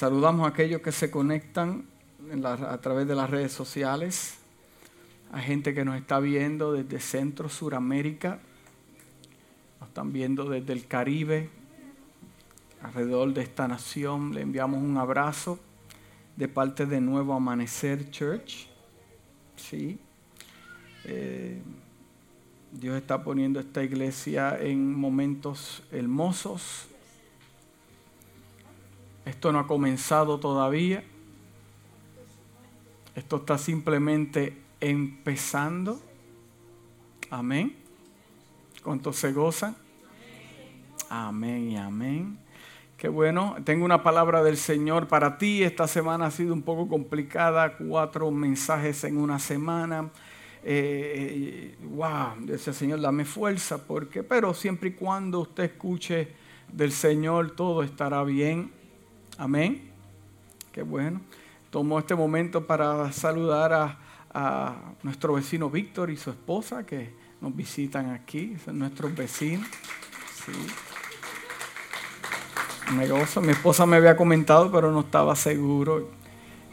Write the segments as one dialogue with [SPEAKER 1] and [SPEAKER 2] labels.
[SPEAKER 1] Saludamos a aquellos que se conectan a través de las redes sociales, a gente que nos está viendo desde Centro, Suramérica, nos están viendo desde el Caribe, alrededor de esta nación. Le enviamos un abrazo de parte de Nuevo Amanecer Church. Sí. Eh, Dios está poniendo esta iglesia en momentos hermosos. Esto no ha comenzado todavía. Esto está simplemente empezando. Amén. ¿Cuántos se gozan? Amén y amén. Qué bueno. Tengo una palabra del Señor para ti. Esta semana ha sido un poco complicada. Cuatro mensajes en una semana. Eh, wow, dice Señor, dame fuerza, porque, pero siempre y cuando usted escuche del Señor, todo estará bien. Amén. Qué bueno. Tomo este momento para saludar a, nuestro vecino Víctor y su esposa que nos visitan aquí, son nuestros vecinos. Gozo. Mi esposa me había comentado, pero no estaba seguro.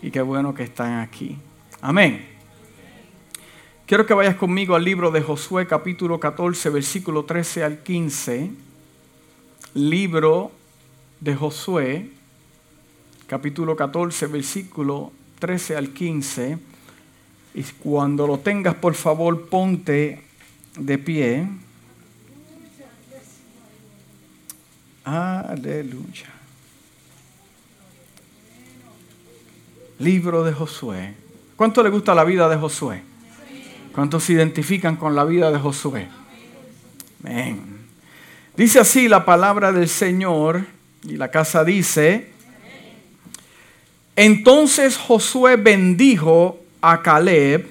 [SPEAKER 1] Y qué bueno que están aquí. Amén. Quiero que vayas conmigo al libro de Josué capítulo 14, versículo 13 al 15. Libro de Josué capítulo 14, versículo 13 al 15. Y cuando lo tengas, por favor, ponte de pie. Aleluya. Libro de Josué. ¿Cuánto le gusta la vida de Josué? ¿Cuántos se identifican con la vida de Josué? Amén. Dice así la palabra del Señor y la casa dice, entonces Josué bendijo a Caleb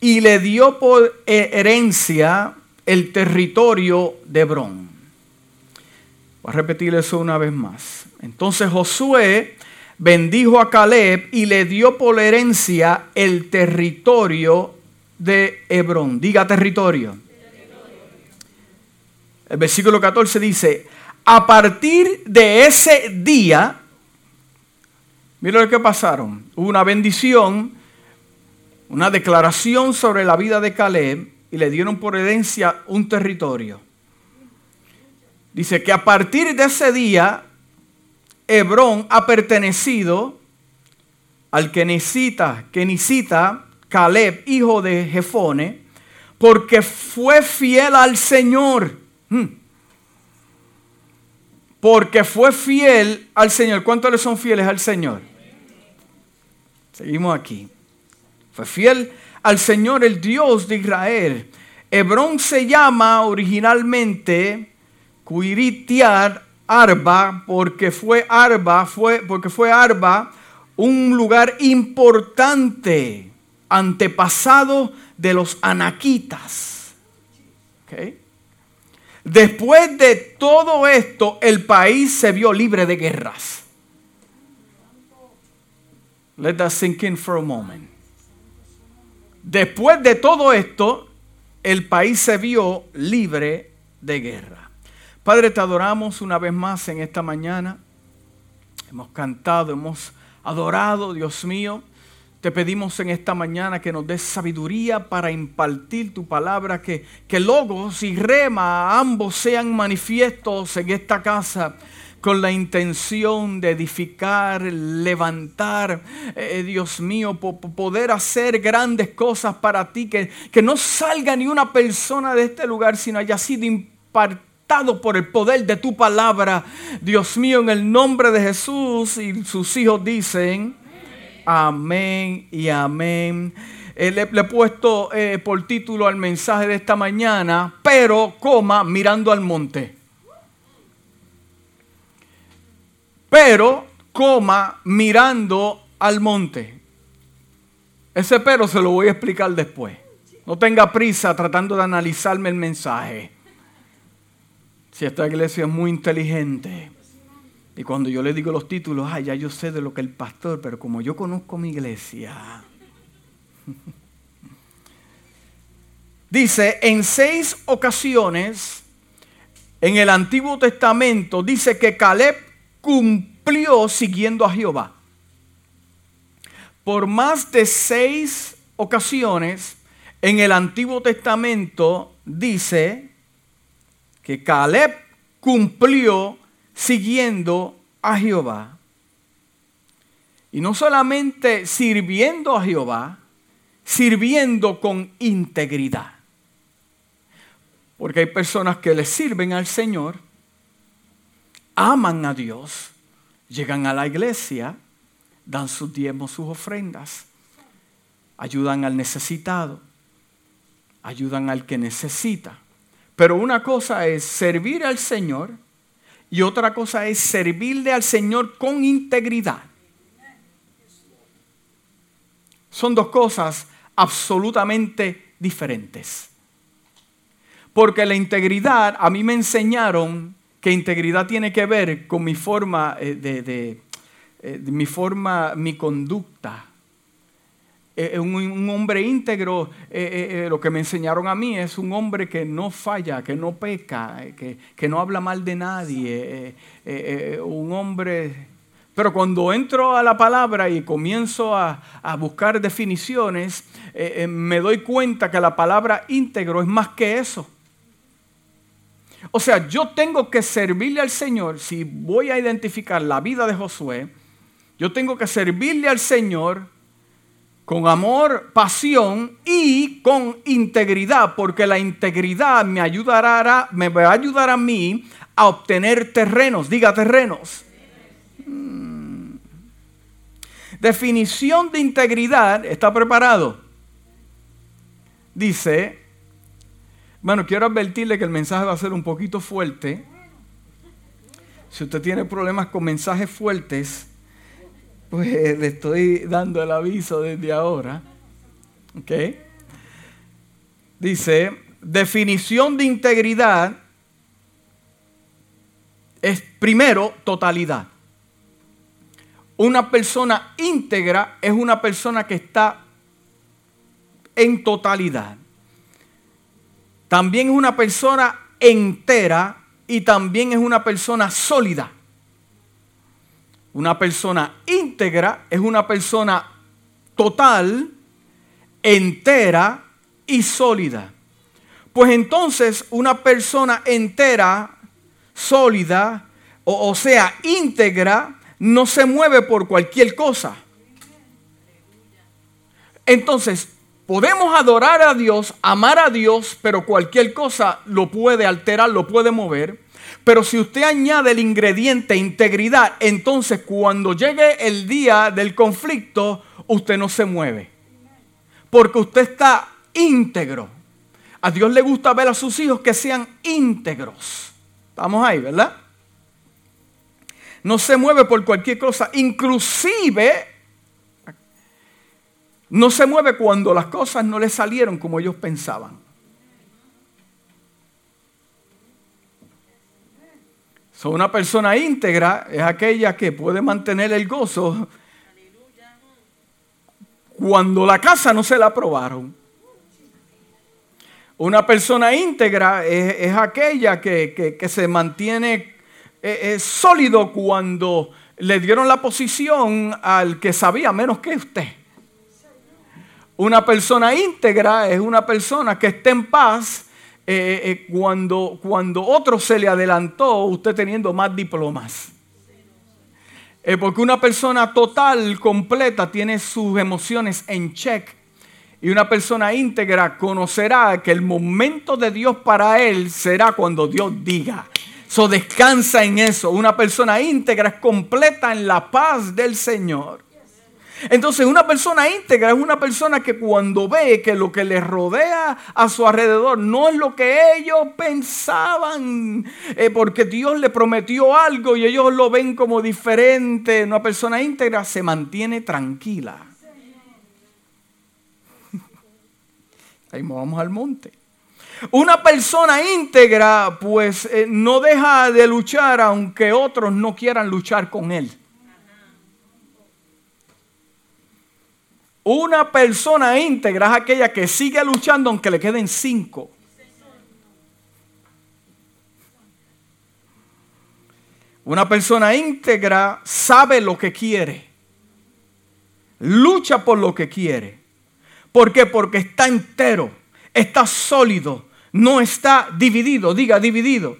[SPEAKER 1] y le dio por herencia el territorio de Hebrón. Voy a repetir eso una vez más. Entonces Josué bendijo a Caleb y le dio por herencia el territorio de Hebrón. Diga territorio. El versículo 14 dice, a partir de ese día, mira lo que pasaron, hubo una bendición, una declaración sobre la vida de Caleb y le dieron por herencia un territorio. Dice que a partir de ese día, Hebrón ha pertenecido al que necesita Caleb, hijo de Jefone, porque fue fiel al Señor. Hmm. Porque fue fiel al Señor. ¿Cuántos le son fieles al Señor? Seguimos aquí. Fue fiel al Señor, el Dios de Israel. Hebrón se llama originalmente Cuiritiar Arba, porque fue Arba, fue, porque fue Arba un lugar importante antepasado de los anaquitas. Después de todo esto, el país se vio libre de guerras. Let that sink in for a moment. Después de todo esto, el país se vio libre de guerra. Padre, te adoramos una vez más en esta mañana. Hemos cantado, hemos adorado, Dios mío. Te pedimos en esta mañana que nos des sabiduría para impartir tu palabra, que, que logos y rema ambos sean manifiestos en esta casa con la intención de edificar, levantar, eh, Dios mío, poder hacer grandes cosas para ti, que, que no salga ni una persona de este lugar, sino haya sido impartido por el poder de tu palabra. Dios mío, en el nombre de Jesús y sus hijos dicen, Amén y amén. Eh, le, he puesto eh, por título al mensaje de esta mañana, pero, coma, mirando al monte. Pero, coma, mirando al monte. Ese pero se lo voy a explicar después. No tenga prisa tratando de analizarme el mensaje. Si esta iglesia es muy inteligente. Y cuando yo le digo los títulos, ah, ya yo sé de lo que el pastor, pero como yo conozco mi iglesia. dice, en seis ocasiones en el Antiguo Testamento dice que Caleb cumplió siguiendo a Jehová. Por más de seis ocasiones en el Antiguo Testamento dice que Caleb cumplió siguiendo a Jehová. Y no solamente sirviendo a Jehová, sirviendo con integridad. Porque hay personas que le sirven al Señor, aman a Dios, llegan a la iglesia, dan sus diezmos, sus ofrendas, ayudan al necesitado, ayudan al que necesita. Pero una cosa es servir al Señor y otra cosa es servirle al Señor con integridad. Son dos cosas absolutamente diferentes. Porque la integridad, a mí me enseñaron que integridad tiene que ver con mi forma eh, eh, de mi forma, mi conducta. Eh, un, hombre íntegro, lo que me enseñaron a mí es un hombre que no falla, que no peca, que, que no habla mal de nadie, un hombre pero cuando entro a la palabra y comienzo a, buscar definiciones, eh, eh, me doy cuenta que la palabra íntegro es más que eso. O sea, yo tengo que servirle al Señor, si voy a identificar la vida de Josué, yo tengo que servirle al Señor con amor, pasión y con integridad, porque la integridad me ayudará, me va a ayudar a mí a obtener terrenos, diga terrenos. Definición de integridad, ¿está preparado? Dice, bueno, quiero advertirle que el mensaje va a ser un poquito fuerte. Si usted tiene problemas con mensajes fuertes, pues le estoy dando el aviso desde ahora. ¿Ok? Dice, definición de integridad es primero totalidad. Una persona íntegra es una persona que está en totalidad. También es una persona entera y también es una persona sólida. Una persona íntegra es una persona total, entera y sólida. Pues entonces una persona entera, sólida, o, sea, íntegra, no se mueve por cualquier cosa. Entonces, podemos adorar a Dios, amar a Dios, pero cualquier cosa lo puede alterar, lo puede mover. Pero si usted añade el ingrediente integridad, entonces cuando llegue el día del conflicto, usted no se mueve. Porque usted está íntegro. A Dios le gusta ver a sus hijos que sean íntegros. Estamos ahí, ¿verdad? no se mueve por cualquier cosa, inclusive no se mueve cuando las cosas no le salieron como ellos pensaban. So, una persona íntegra es aquella que puede mantener el gozo cuando la casa no se la aprobaron. Una persona íntegra es, aquella que, que se mantiene eh, es sólido cuando le dieron la posición al que sabía menos que usted. Una persona íntegra es una persona que está en paz eh, eh, cuando, cuando otro se le adelantó, usted teniendo más diplomas. porque una persona total, completa, tiene sus emociones en check. Y una persona íntegra conocerá que el momento de Dios para él será cuando Dios diga. So descansa en eso. Una persona íntegra es completa en la paz del Señor. Entonces una persona íntegra es una persona que cuando ve que lo que le rodea a su alrededor no es lo que ellos pensaban, eh, porque Dios le prometió algo y ellos lo ven como diferente, una persona íntegra se mantiene tranquila. Ahí vamos al monte. Una persona íntegra pues eh, no deja de luchar aunque otros no quieran luchar con él. Una persona íntegra es aquella que sigue luchando aunque le queden cinco. Una persona íntegra sabe lo que quiere. Lucha por lo que quiere. ¿Por qué? Porque está entero, está sólido, no está dividido. Diga dividido.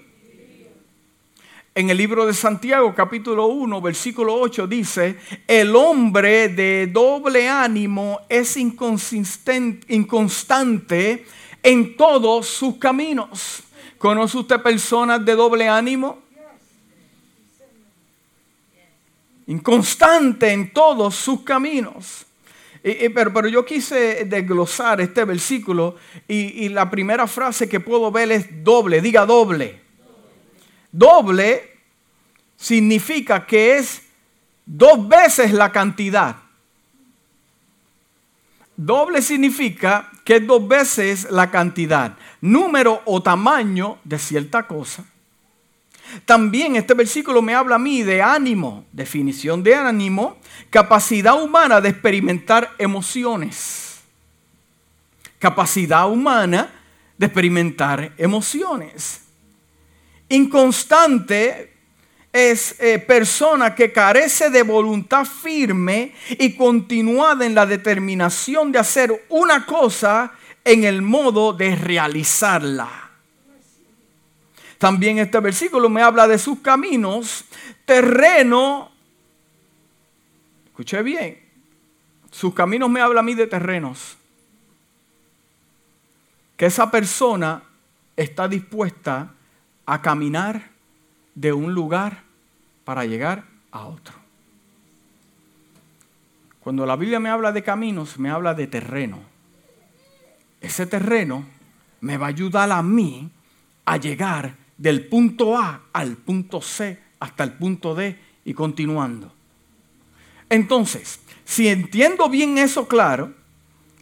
[SPEAKER 1] En el libro de Santiago capítulo 1 versículo 8 dice, el hombre de doble ánimo es inconstante en todos sus caminos. ¿Conoce usted personas de doble ánimo? Inconstante en todos sus caminos. pero, pero, yo quise desglosar este versículo y la primera frase que puedo ver es doble, diga doble. Doble significa que es dos veces la cantidad. Doble significa que es dos veces la cantidad, número o tamaño de cierta cosa. También este versículo me habla a mí de ánimo, definición de ánimo, capacidad humana de experimentar emociones. Capacidad humana de experimentar emociones. Inconstante es eh, persona que carece de voluntad firme y continuada en la determinación de hacer una cosa en el modo de realizarla. También este versículo me habla de sus caminos, terreno. Escuché bien. Sus caminos me habla a mí de terrenos. Que esa persona está dispuesta a caminar de un lugar para llegar a otro. Cuando la Biblia me habla de caminos, me habla de terreno. Ese terreno me va a ayudar a mí a llegar del punto A al punto C hasta el punto D y continuando. Entonces, si entiendo bien eso claro,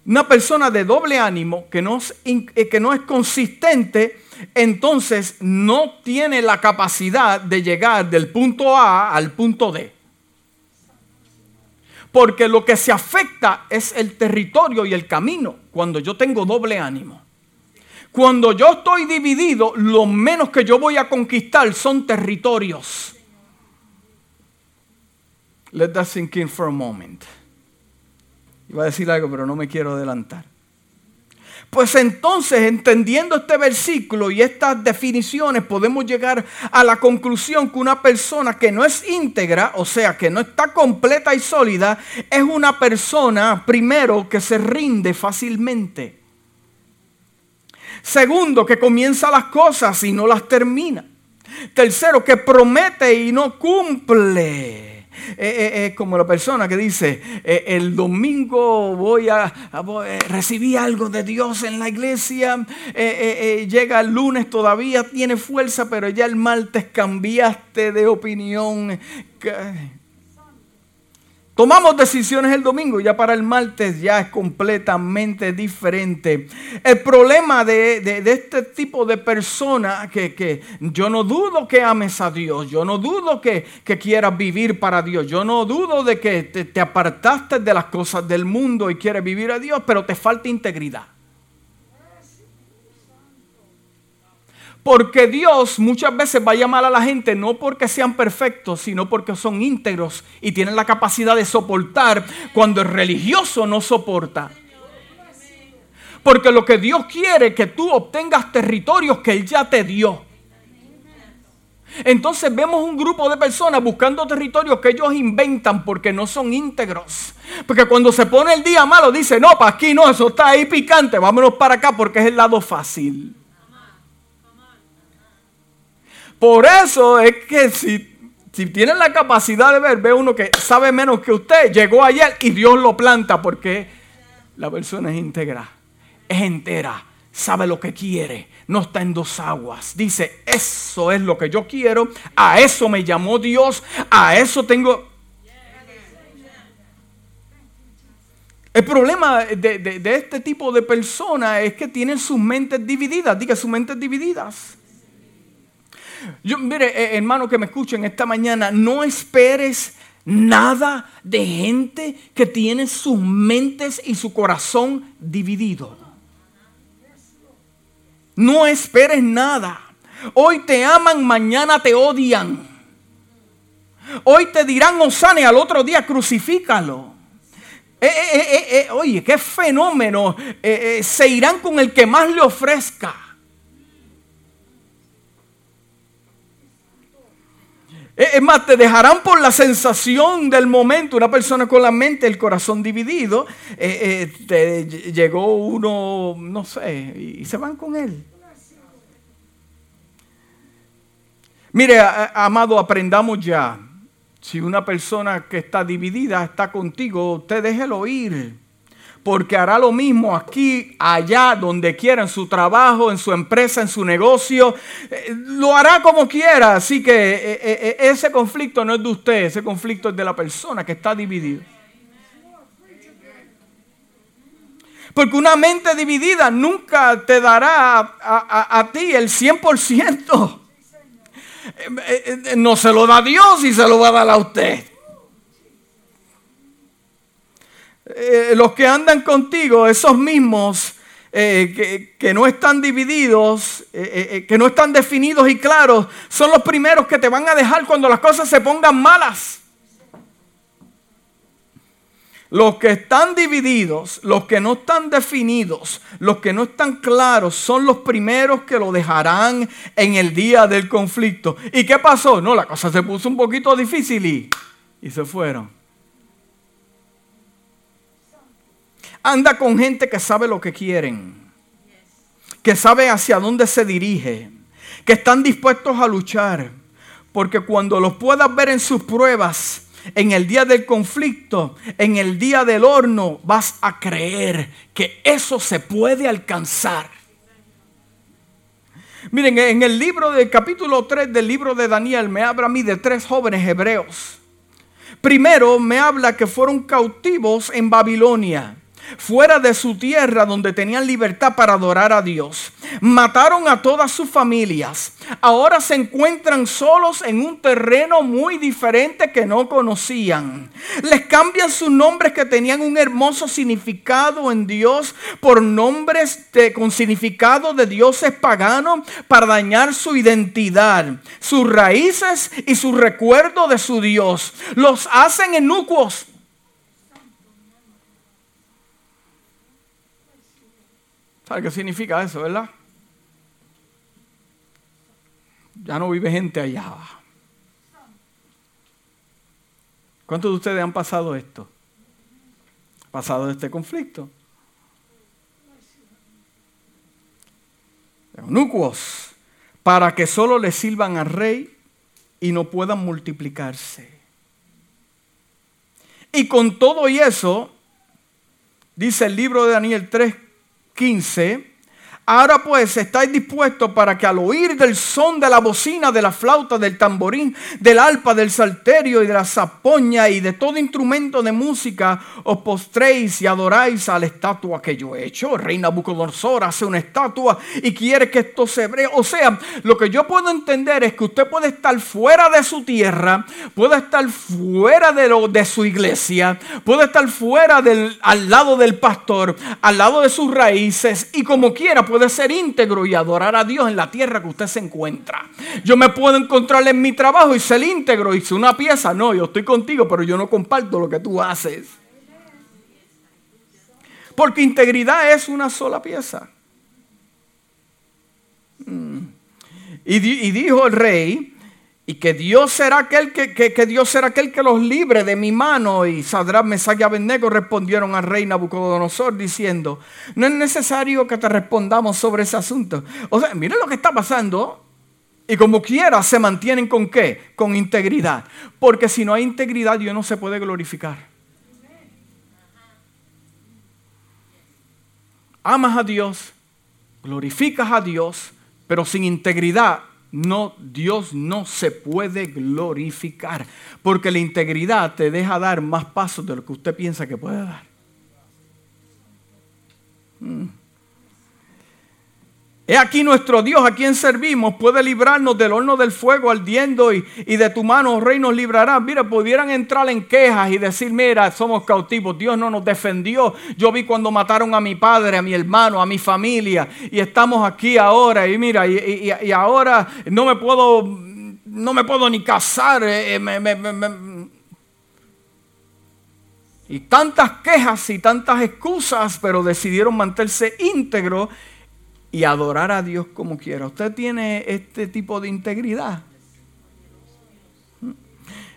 [SPEAKER 1] una persona de doble ánimo que no es, eh, que no es consistente, entonces no tiene la capacidad de llegar del punto A al punto D. Porque lo que se afecta es el territorio y el camino cuando yo tengo doble ánimo. Cuando yo estoy dividido, lo menos que yo voy a conquistar son territorios. Let that sink in for a moment. Iba a decir algo, pero no me quiero adelantar. Pues entonces, entendiendo este versículo y estas definiciones, podemos llegar a la conclusión que una persona que no es íntegra, o sea, que no está completa y sólida, es una persona, primero, que se rinde fácilmente. Segundo, que comienza las cosas y no las termina. Tercero, que promete y no cumple. Es eh, eh, eh, como la persona que dice, el domingo voy a, recibir algo de Dios en la iglesia, llega el lunes todavía, tiene fuerza, pero ya el martes cambiaste de opinión. Tomamos decisiones el domingo, ya para el martes ya es completamente diferente. El problema de, este tipo de persona que, yo no dudo que ames a Dios, yo no dudo que, quieras vivir para Dios, yo no dudo de que te, te apartaste de las cosas del mundo y quieres vivir a Dios, pero te falta integridad. Porque Dios muchas veces va a llamar a la gente no porque sean perfectos, sino porque son íntegros y tienen la capacidad de soportar cuando el religioso no soporta. Porque lo que Dios quiere es que tú obtengas territorios que Él ya te dio. Entonces vemos un grupo de personas buscando territorios que ellos inventan porque no son íntegros. Porque cuando se pone el día malo dice, no, para aquí no, eso está ahí picante, vámonos para acá porque es el lado fácil. Por eso es que si, si tienen la capacidad de ver, ve uno que sabe menos que usted, llegó ayer y Dios lo planta porque la persona es íntegra, es entera, sabe lo que quiere, no está en dos aguas. Dice, eso es lo que yo quiero, a eso me llamó Dios, a eso tengo... El problema de, de este tipo de personas es que tienen sus mentes divididas, diga sus mentes divididas. Yo, mire, eh, hermano que me escuchen esta mañana, no esperes nada de gente que tiene sus mentes y su corazón dividido. No esperes nada. Hoy te aman, mañana te odian. Hoy te dirán Osana y al otro día crucifícalo. Eh, eh, eh, oye, qué fenómeno. se irán con el que más le ofrezca. Es más, te dejarán por la sensación del momento. Una persona con la mente, el corazón dividido, llegó uno, no sé, y se van con él. Mire, amado, aprendamos ya. Si una persona que está dividida está contigo, usted déjelo ir. Porque hará lo mismo aquí, allá, donde quiera, en su trabajo, en su empresa, en su negocio. Eh, lo hará como quiera. Así que eh, eh, ese conflicto no es de usted, ese conflicto es de la persona que está dividida. Porque una mente dividida nunca te dará a, ti el 100%. Eh, eh, no se lo da Dios y se lo va a dar a usted. Eh, los que andan contigo, esos mismos que, que, no están divididos, que no están definidos y claros, son los primeros que te van a dejar cuando las cosas se pongan malas. Los que están divididos, los que no están definidos, los que no están claros, son los primeros que lo dejarán en el día del conflicto. ¿Y qué pasó? No, la cosa se puso un poquito difícil y se fueron. Anda con gente que sabe lo que quieren, que sabe hacia dónde se dirige, que están dispuestos a luchar, porque cuando los puedas ver en sus pruebas, en el día del conflicto, en el día del horno, vas a creer que eso se puede alcanzar. Miren, en el libro del capítulo 3 del libro de Daniel me habla a mí de tres jóvenes hebreos. Primero me habla que fueron cautivos en Babilonia fuera de su tierra donde tenían libertad para adorar a Dios. Mataron a todas sus familias. Ahora se encuentran solos en un terreno muy diferente que no conocían. Les cambian sus nombres que tenían un hermoso significado en Dios por nombres con significado de dioses paganos para dañar su identidad, sus raíces y su recuerdo de su Dios. Los hacen enucuos ¿Sabe qué significa eso, verdad? Ya no vive gente allá. ¿Cuántos de ustedes han pasado esto? Pasado este conflicto. Eunucuos, para que solo le sirvan al rey y no puedan multiplicarse. Y con todo y eso, dice el libro de Daniel 3, 15 Ahora pues estáis dispuestos para que al oír del son de la bocina, de la flauta, del tamborín, del alpa, del salterio y de la zapoña y de todo instrumento de música, os postréis y adoráis a la estatua que yo he hecho. Reina Bucodonosor hace una estatua y quiere que esto se vea. O sea, lo que yo puedo entender es que usted puede estar fuera de su tierra, puede estar fuera de su iglesia, puede estar fuera del, al lado del pastor, al lado de sus raíces y como quiera puede ser íntegro y adorar a Dios en la tierra que usted se encuentra. Yo me puedo encontrar en mi trabajo y ser íntegro y ser una pieza. No, yo estoy contigo, pero yo no comparto lo que tú haces. Porque integridad es una sola pieza. Mm. Y dijo el rey, y que Dios será aquel que, que, Dios será aquel que los libre de mi mano. Y Sadrán, Mesach y Abednego respondieron al rey Nabucodonosor diciendo, no es necesario que te respondamos sobre ese asunto. O sea, miren lo que está pasando. Y como quiera se mantienen con qué? Con integridad. Porque si no hay integridad Dios no se puede glorificar. Amas a Dios, glorificas a Dios, pero sin integridad no, Dios no se puede glorificar, porque la integridad te deja dar más pasos de lo que usted piensa que puede dar. Mm. He aquí nuestro Dios a quien servimos puede librarnos del horno del fuego ardiendo y, de tu mano, oh rey, nos librará. Mira, pudieran entrar en quejas y decir, mira, somos cautivos, Dios no nos defendió. Yo vi cuando mataron a mi padre, a mi hermano, a mi familia y estamos aquí ahora y mira, y, y ahora no me puedo no me puedo ni casar. Eh, y tantas quejas y tantas excusas, pero decidieron mantenerse íntegros y adorar a Dios como quiera. ¿Usted tiene este tipo de integridad?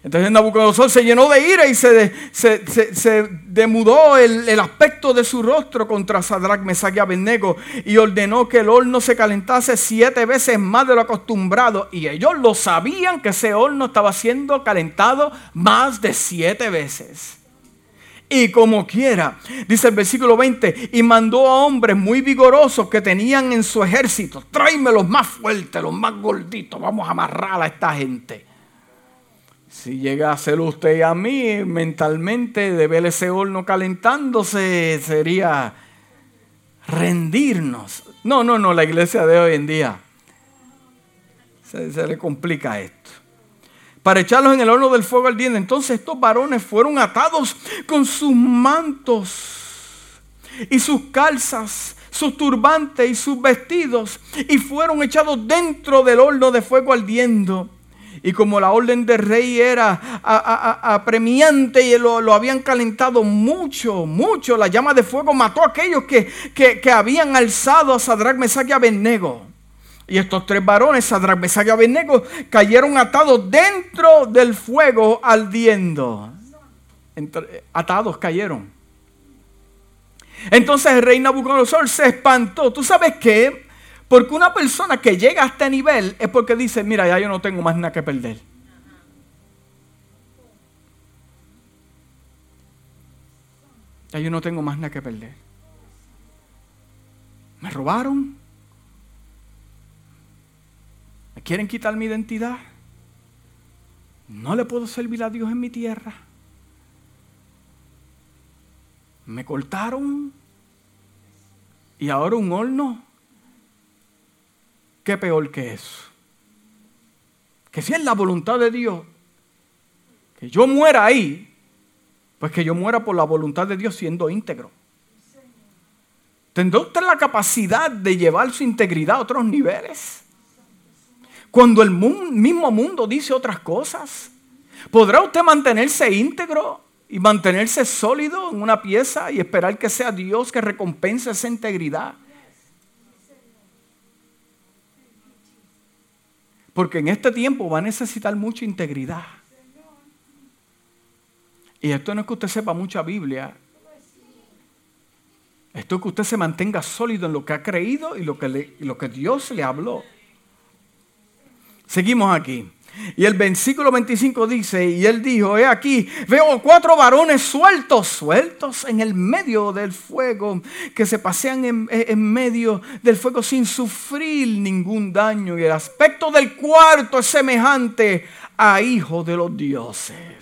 [SPEAKER 1] Entonces Nabucodonosor se llenó de ira y se, se, demudó el, aspecto de su rostro contra Sadrach, Mesach y Abednego y ordenó que el horno se calentase siete veces más de lo acostumbrado. Y ellos lo sabían que ese horno estaba siendo calentado más de siete veces. Y como quiera, dice el versículo 20, y mandó a hombres muy vigorosos que tenían en su ejército, tráeme los más fuertes, los más gorditos, vamos a amarrar a esta gente. Si llega a ser usted y a mí, mentalmente de ver ese horno calentándose sería rendirnos. No, no, no, la iglesia de hoy en día se, se le complica esto para echarlos en el horno del fuego ardiente. Entonces estos varones fueron atados con sus mantos y sus calzas, sus turbantes y sus vestidos y fueron echados dentro del horno de fuego ardiendo. Y como la orden del rey era apremiante y lo, habían calentado mucho, mucho, la llama de fuego mató a aquellos que, que, habían alzado a Sadrach, Mesach y Abednego. Y estos tres varones, Sadrach, Mesach y Abednego, cayeron atados dentro del fuego ardiendo. atados cayeron. Entonces el rey Nabucodonosor se espantó. ¿Tú sabes qué? Porque una persona que llega a este nivel es porque dice, mira, ya yo no tengo más nada que perder. Ya yo no tengo más nada que perder. Me robaron, quieren quitar mi identidad? No le puedo servir a Dios en mi tierra. Me cortaron y ahora un horno. ¿Qué peor que eso? Que si es la voluntad de Dios, que yo muera ahí, pues que yo muera por la voluntad de Dios siendo íntegro. ¿Tendrá usted la capacidad de llevar su integridad a otros niveles? Cuando el mismo mundo dice otras cosas? ¿Podrá usted mantenerse íntegro y mantenerse sólido en una pieza y esperar que sea Dios que recompense esa integridad? Porque en este tiempo va a necesitar mucha integridad. Y esto no es que usted sepa mucha Biblia. Esto es que usted se mantenga sólido en lo que ha creído y lo que, lo que Dios le habló. Seguimos aquí. Y el versículo 25 dice, y él dijo, he aquí, veo cuatro varones sueltos, sueltos en el medio del fuego, que se pasean en, en, medio del fuego sin sufrir ningún daño. Y el aspecto del cuarto es semejante a hijo de los dioses.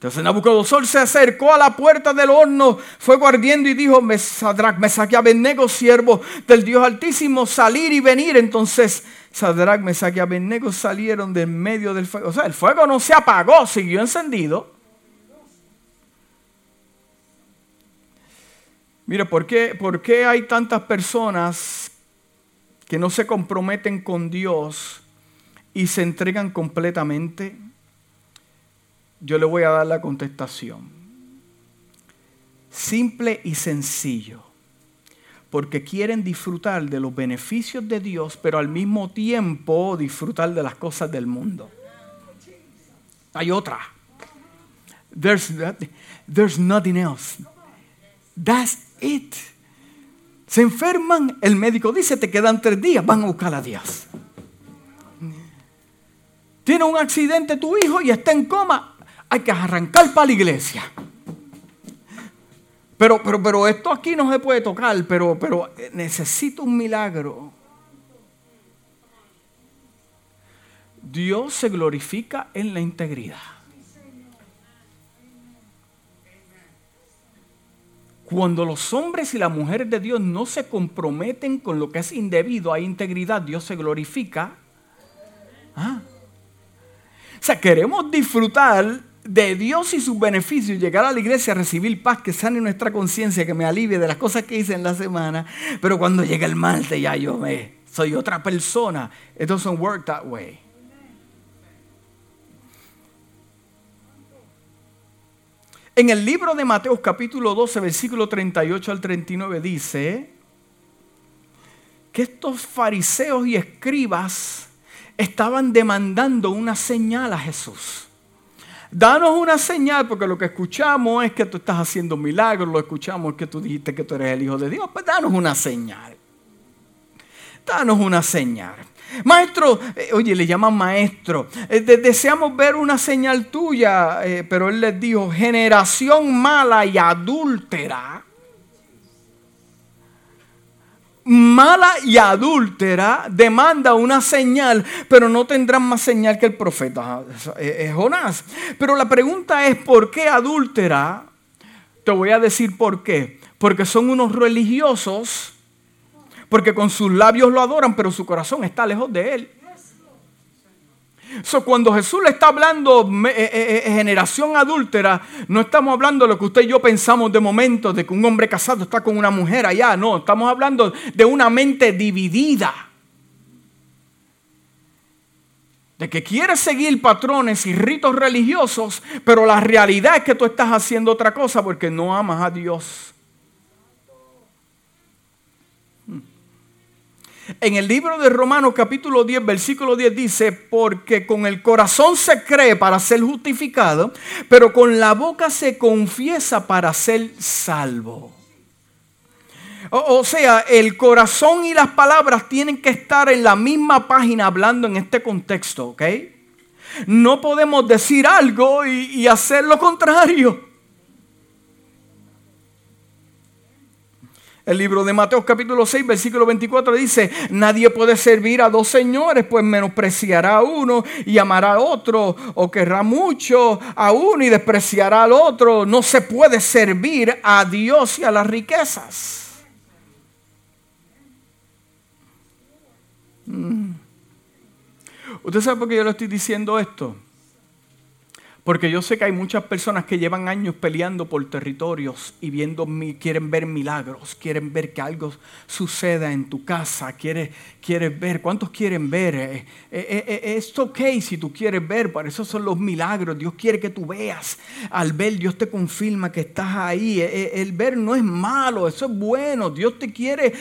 [SPEAKER 1] Entonces Nabucodonosor se acercó a la puerta del horno, fue guardiendo y dijo, me Sadrach, me saqué Abednego, siervo del Dios Altísimo, salir y venir. Entonces Sadrach, me saqué Abednego, salieron del medio del fuego. O sea, el fuego no se apagó, siguió encendido. Mire, ¿por qué, ¿por qué hay tantas personas que no se comprometen con Dios y se entregan completamente? Yo le voy a dar la contestación. Simple y sencillo. Porque quieren disfrutar de los beneficios de Dios, pero al mismo tiempo disfrutar de las cosas del mundo. Hay otra. There's, nothing else. That's it. Se enferman, el médico dice, te quedan tres días, van a buscar a Dios. Tiene un accidente tu hijo y está en coma, hay que arrancar para la iglesia. Pero, pero, pero esto aquí no se puede tocar, pero, pero necesito un milagro. Dios se glorifica en la integridad. Cuando los hombres y las mujeres de Dios no se comprometen con lo que es indebido a integridad, Dios se glorifica. ¿Ah? O sea, queremos disfrutar de Dios y sus beneficios, llegar a la iglesia a recibir paz, que sane nuestra conciencia, que me alivie de las cosas que hice en la semana, pero cuando llega el martes ya yo me soy otra persona. It doesn't work that way. En el libro de Mateo capítulo 12, versículo 38 al 39 dice que estos fariseos y escribas estaban demandando una señal a Jesús. Danos una señal, porque lo que escuchamos es que tú estás haciendo milagros, lo escuchamos es que tú dijiste que tú eres el Hijo de Dios, pues danos una señal. Danos una señal. Maestro, eh, oye, le llaman maestro. Eh, deseamos ver una señal tuya, eh, pero él les dijo, generación mala y adúltera. Mala y adúltera demanda una señal, pero no tendrán más señal que el profeta Jonás. Pero la pregunta es, ¿por qué adúltera? Te voy a decir por qué. Porque son unos religiosos porque con sus labios lo adoran, pero su corazón está lejos de él. So, cuando Jesús le está hablando eh, eh, eh, generación adúltera, no estamos hablando de lo que usted y yo pensamos de momento, de que un hombre casado está con una mujer allá. No, estamos hablando de una mente dividida. De que quiere seguir patrones y ritos religiosos, pero la realidad es que tú estás haciendo otra cosa porque no amas a Dios. En el libro de Romanos capítulo 10, versículo 10 dice, porque con el corazón se cree para ser justificado, pero con la boca se confiesa para ser salvo. O, sea, el corazón y las palabras tienen que estar en la misma página hablando en este contexto, ¿ok? No podemos decir algo y hacer lo contrario. El libro de Mateo capítulo 6, versículo 24 dice, nadie puede servir a dos señores, pues menospreciará a uno y amará a otro, o querrá mucho a uno y despreciará al otro. No se puede servir a Dios y a las riquezas. Mm. ¿Usted sabe por qué yo le estoy diciendo esto? Porque yo sé que hay muchas personas que llevan años peleando por territorios y viendo, quieren ver milagros, quieren ver que algo suceda en tu casa, quieres, ver, ¿cuántos quieren ver? Eh, eh, eh, es ok si tú quieres ver, para eso son los milagros, Dios quiere que tú veas. Al ver, Dios te confirma que estás ahí. El ver no es malo, eso es bueno. Dios te quiere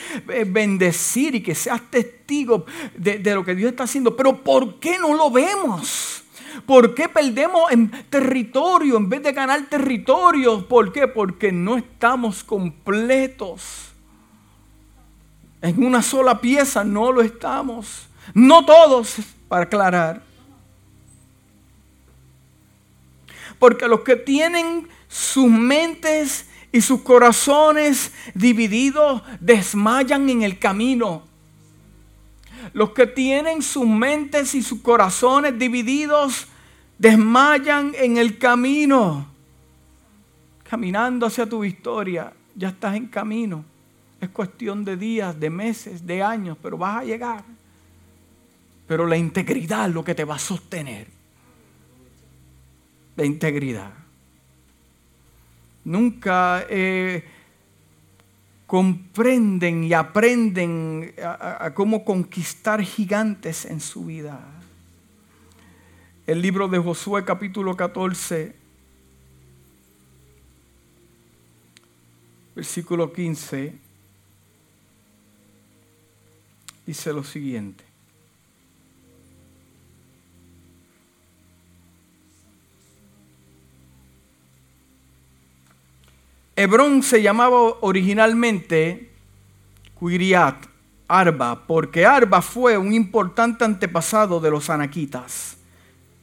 [SPEAKER 1] bendecir y que seas testigo de, de lo que Dios está haciendo. Pero ¿por qué no lo vemos? ¿Por qué perdemos en territorio en vez de ganar territorio? ¿Por qué? Porque no estamos completos. En una sola pieza no lo estamos. No todos, para aclarar. Porque los que tienen sus mentes y sus corazones divididos desmayan en el camino. Los que tienen sus mentes y sus corazones divididos desmayan en el camino. Caminando hacia tu victoria, ya estás en camino. Es cuestión de días, de meses, de años, pero vas a llegar. Pero la integridad es lo que te va a sostener. La integridad. Nunca eh, comprenden y aprenden a, cómo conquistar gigantes en su vida. El libro de Josué capítulo 14, versículo 15, dice lo siguiente. Hebrón se llamaba originalmente Quiriat Arba, porque Arba fue un importante antepasado de los anaquitas.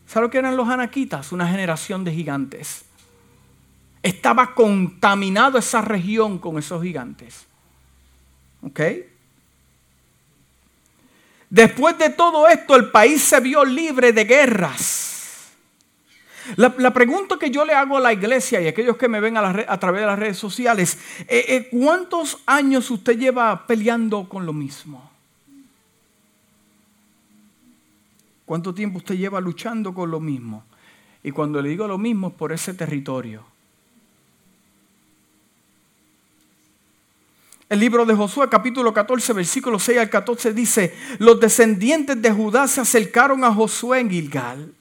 [SPEAKER 1] ¿Sabe lo que eran los anaquitas? Una generación de gigantes. Estaba contaminado esa región con esos gigantes. ¿Ok? Después de todo esto, el país se vio libre de guerras la, pregunta que yo le hago a la iglesia y a aquellos que me ven a, través de las redes sociales, eh, eh, ¿cuántos años usted lleva peleando con lo mismo? ¿Cuánto tiempo usted lleva luchando con lo mismo? Y cuando le digo lo mismo es por ese territorio. El libro de Josué capítulo 14 versículo 6 al 14 dice, los descendientes de Judá se acercaron a Josué en Gilgal.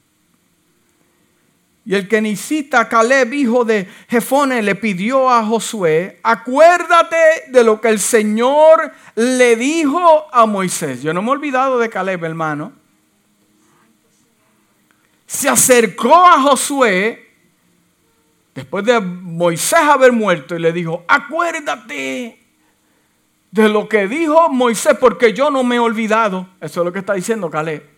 [SPEAKER 1] Y el que necesita Caleb, hijo de Jefone, le pidió a Josué, acuérdate de lo que el Señor le dijo a Moisés. Yo no me he olvidado de Caleb, hermano. Se acercó a Josué después de Moisés haber muerto y le dijo, acuérdate de lo que dijo Moisés porque yo no me he olvidado. Eso es lo que está diciendo Caleb.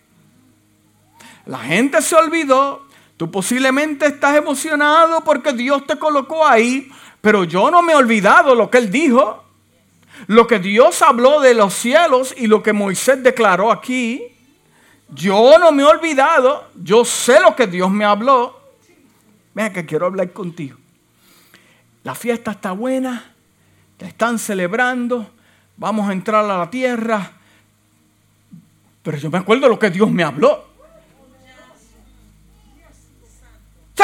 [SPEAKER 1] La gente se olvidó Tú posiblemente estás emocionado porque Dios te colocó ahí, pero yo no me he olvidado lo que Él dijo, lo que Dios habló de los cielos y lo que Moisés declaró aquí. Yo no me he olvidado, yo sé lo que Dios me habló. Venga que quiero hablar contigo. La fiesta está buena, te están celebrando, vamos a entrar a la tierra. Pero yo me acuerdo lo que Dios me habló.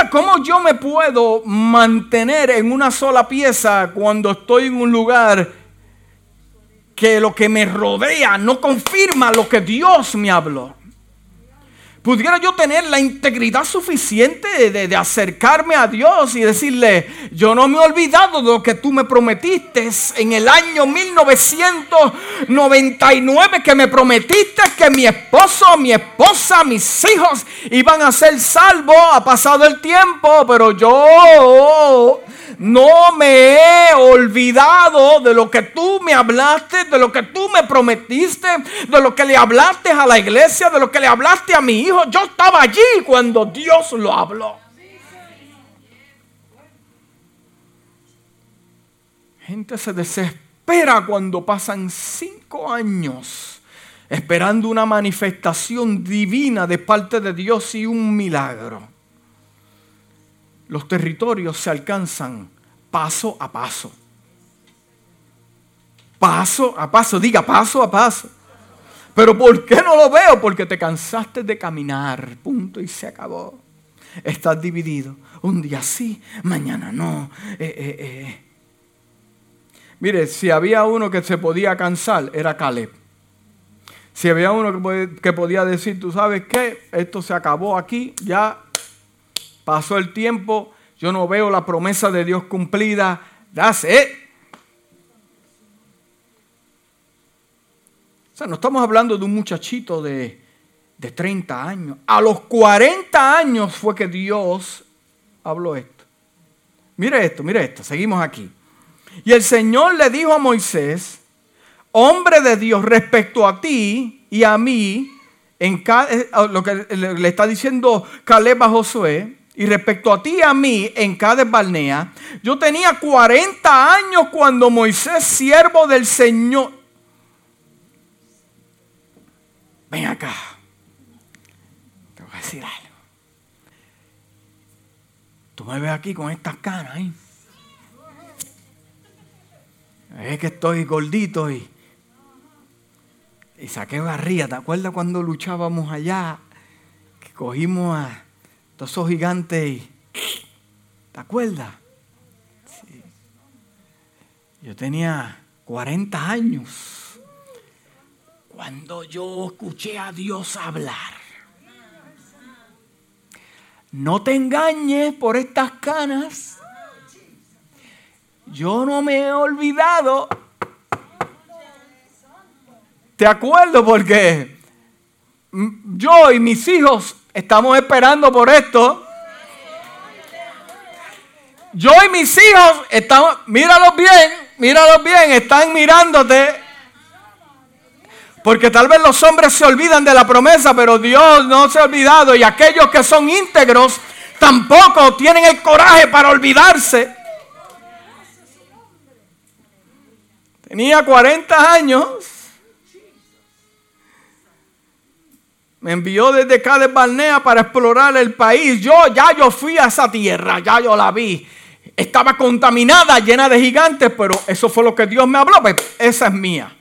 [SPEAKER 1] ¿Cómo yo me puedo mantener en una sola pieza cuando estoy en un lugar que lo que me rodea no confirma lo que Dios me habló? Pudiera yo tener la integridad suficiente de, acercarme a Dios y decirle, yo no me he olvidado de lo que tú me prometiste en el año 1999, que me prometiste que mi esposo, mi esposa, mis hijos iban a ser salvos. Ha pasado el tiempo, pero yo no me he olvidado de lo que tú me hablaste, de lo que tú me prometiste, de lo que le hablaste a la iglesia, de lo que le hablaste a mi hijo. Yo estaba allí cuando Dios lo habló. Gente se desespera cuando pasan cinco años esperando una manifestación divina de parte de Dios y un milagro los territorios se alcanzan paso a paso. Paso a paso, diga paso a paso. Pero ¿por qué no lo veo? Porque te cansaste de caminar, punto, y se acabó. Estás dividido. Un día sí, mañana no. Eh, eh, eh. Mire, si había uno que se podía cansar, era Caleb. Si había uno que, podía decir, tú sabes qué, esto se acabó aquí, ya Pasó el tiempo, yo no veo la promesa de Dios cumplida. That's. O sea, no estamos hablando de un muchachito de, de 30 años. A los 40 años fue que Dios habló esto. Mire esto, mire esto, seguimos aquí. Y el Señor le dijo a Moisés, hombre de Dios, respecto a ti y a mí, en eh, lo que le está diciendo Caleb a Josué, y respecto a ti y a mí en Cades Barnea, yo tenía 40 años cuando Moisés, siervo del Señor. Ven acá. Te voy a decir algo. Tú me ves aquí con estas caras. ¿eh? Es que estoy gordito y, y saqué barriga. ¿Te acuerdas cuando luchábamos allá? Que cogimos a todos esos gigantes. ¿Te acuerdas? Yo tenía 40 años cuando yo escuché a Dios hablar. No te engañes por estas canas. Yo no me he olvidado. ¿Te acuerdo? Porque yo y mis hijos Estamos esperando por esto. Yo y mis hijos estamos, míralos bien, míralos bien, están mirándote. Porque tal vez los hombres se olvidan de la promesa, pero Dios no se ha olvidado. Y aquellos que son íntegros tampoco tienen el coraje para olvidarse. Tenía 40 años Me envió desde Cádiz Barnea para explorar el país. Yo ya yo fui a esa tierra, ya yo la vi. Estaba contaminada, llena de gigantes, pero eso fue lo que Dios me habló. Pues esa es mía.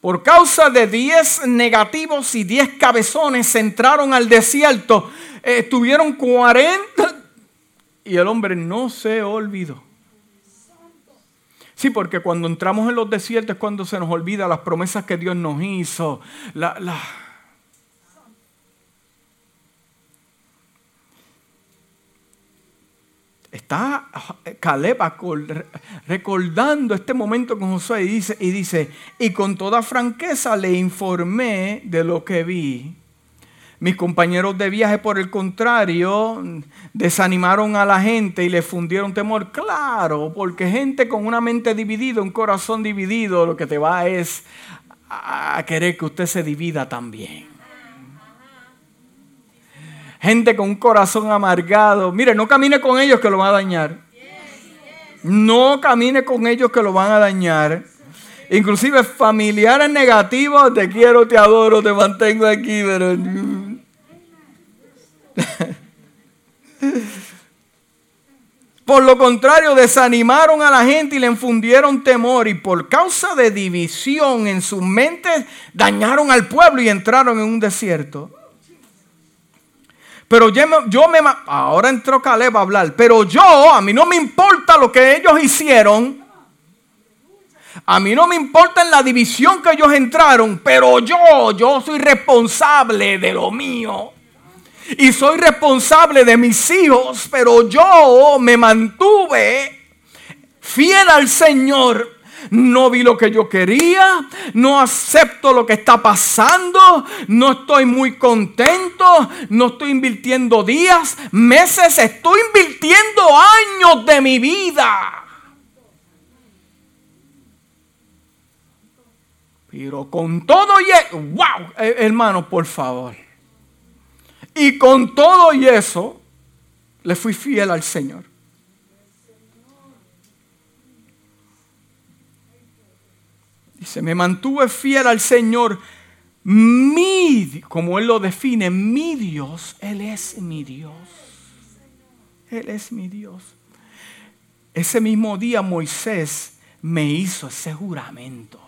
[SPEAKER 1] Por causa de 10 negativos y 10 cabezones entraron al desierto. Eh, estuvieron 40 y el hombre no se olvidó. Sí, porque cuando entramos en los desiertos es cuando se nos olvida las promesas que Dios nos hizo. Está Caleb recordando este momento con Josué y dice, y dice, y con toda franqueza le informé de lo que vi mis compañeros de viaje, por el contrario, desanimaron a la gente y le fundieron temor. Claro, porque gente con una mente dividida, un corazón dividido, lo que te va es a querer que usted se divida también. Gente con un corazón amargado. Mire, no camine con ellos que lo van a dañar. No camine con ellos que lo van a dañar. Inclusive familiares negativos, te quiero, te adoro, te mantengo aquí, pero... Por lo contrario, desanimaron a la gente y le infundieron temor y por causa de división en sus mentes dañaron al pueblo y entraron en un desierto. Pero yo me, ahora entró Caleb a hablar, pero yo, a mí no me importa lo que ellos hicieron, a mí no me importa en la división que ellos entraron, pero yo, yo soy responsable de lo mío. Y soy responsable de mis hijos, pero yo me mantuve fiel al Señor. No vi lo que yo quería, no acepto lo que está pasando, no estoy muy contento, no estoy invirtiendo días, meses, estoy invirtiendo años de mi vida Pero con todo y eso, wow, eh, hermano, por favor. Y con todo y eso, le fui fiel al Señor. Dice, me mantuve fiel al Señor. Mi, como Él lo define, mi Dios, Él es mi Dios. Él es mi Dios. Ese mismo día Moisés me hizo ese juramento.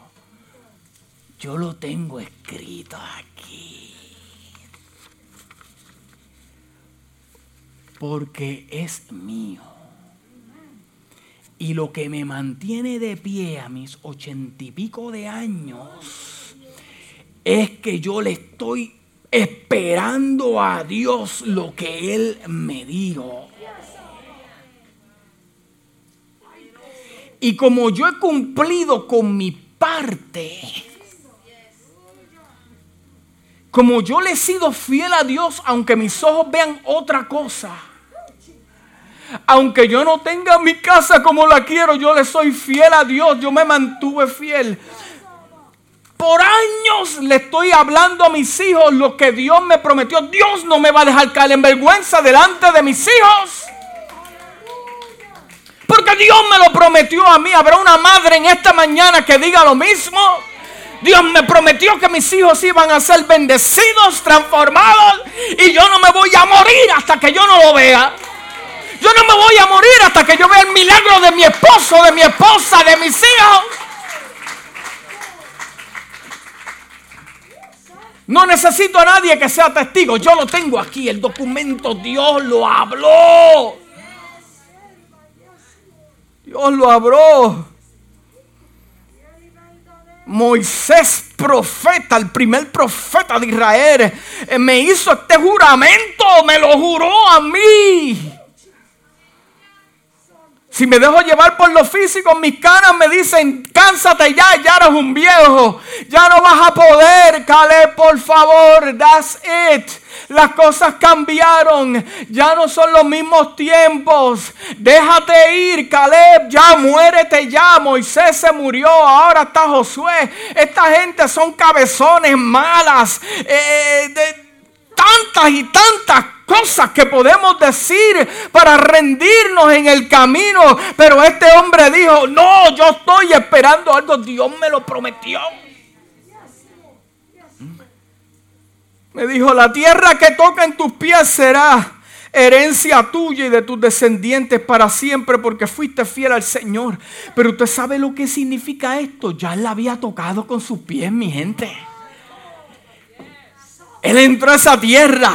[SPEAKER 1] Yo lo tengo escrito aquí. Porque es mío. Y lo que me mantiene de pie a mis ochenta y pico de años es que yo le estoy esperando a Dios lo que Él me dijo. Y como yo he cumplido con mi parte, como yo le he sido fiel a Dios, aunque mis ojos vean otra cosa. Aunque yo no tenga mi casa como la quiero, yo le soy fiel a Dios. Yo me mantuve fiel. Por años le estoy hablando a mis hijos lo que Dios me prometió. Dios no me va a dejar caer en vergüenza delante de mis hijos. Porque Dios me lo prometió a mí. Habrá una madre en esta mañana que diga lo mismo. Dios me prometió que mis hijos iban a ser bendecidos, transformados. Y yo no me voy a morir hasta que yo no lo vea. Yo no me voy a morir hasta que yo vea el milagro de mi esposo, de mi esposa, de mis hijos. No necesito a nadie que sea testigo. Yo lo tengo aquí. El documento Dios lo habló. Dios lo habló. Moisés, profeta, el primer profeta de Israel, eh, me hizo este juramento, me lo juró a mí. Si me dejo llevar por lo físico, mis caras me dicen, cánsate ya, ya eres un viejo, ya no vas a poder, Caleb, por favor, that's it. Las cosas cambiaron, ya no son los mismos tiempos. Déjate ir, Caleb, ya muérete ya. Moisés se murió, ahora está Josué. Esta gente son cabezones malas. Eh, de, tantas y tantas cosas que podemos decir para rendirnos en el camino. Pero este hombre dijo, no, yo estoy esperando algo, Dios me lo prometió. Me dijo, la tierra que toca en tus pies será herencia tuya y de tus descendientes para siempre porque fuiste fiel al Señor. Pero usted sabe lo que significa esto. Ya la había tocado con sus pies, mi gente. Él entró a esa tierra.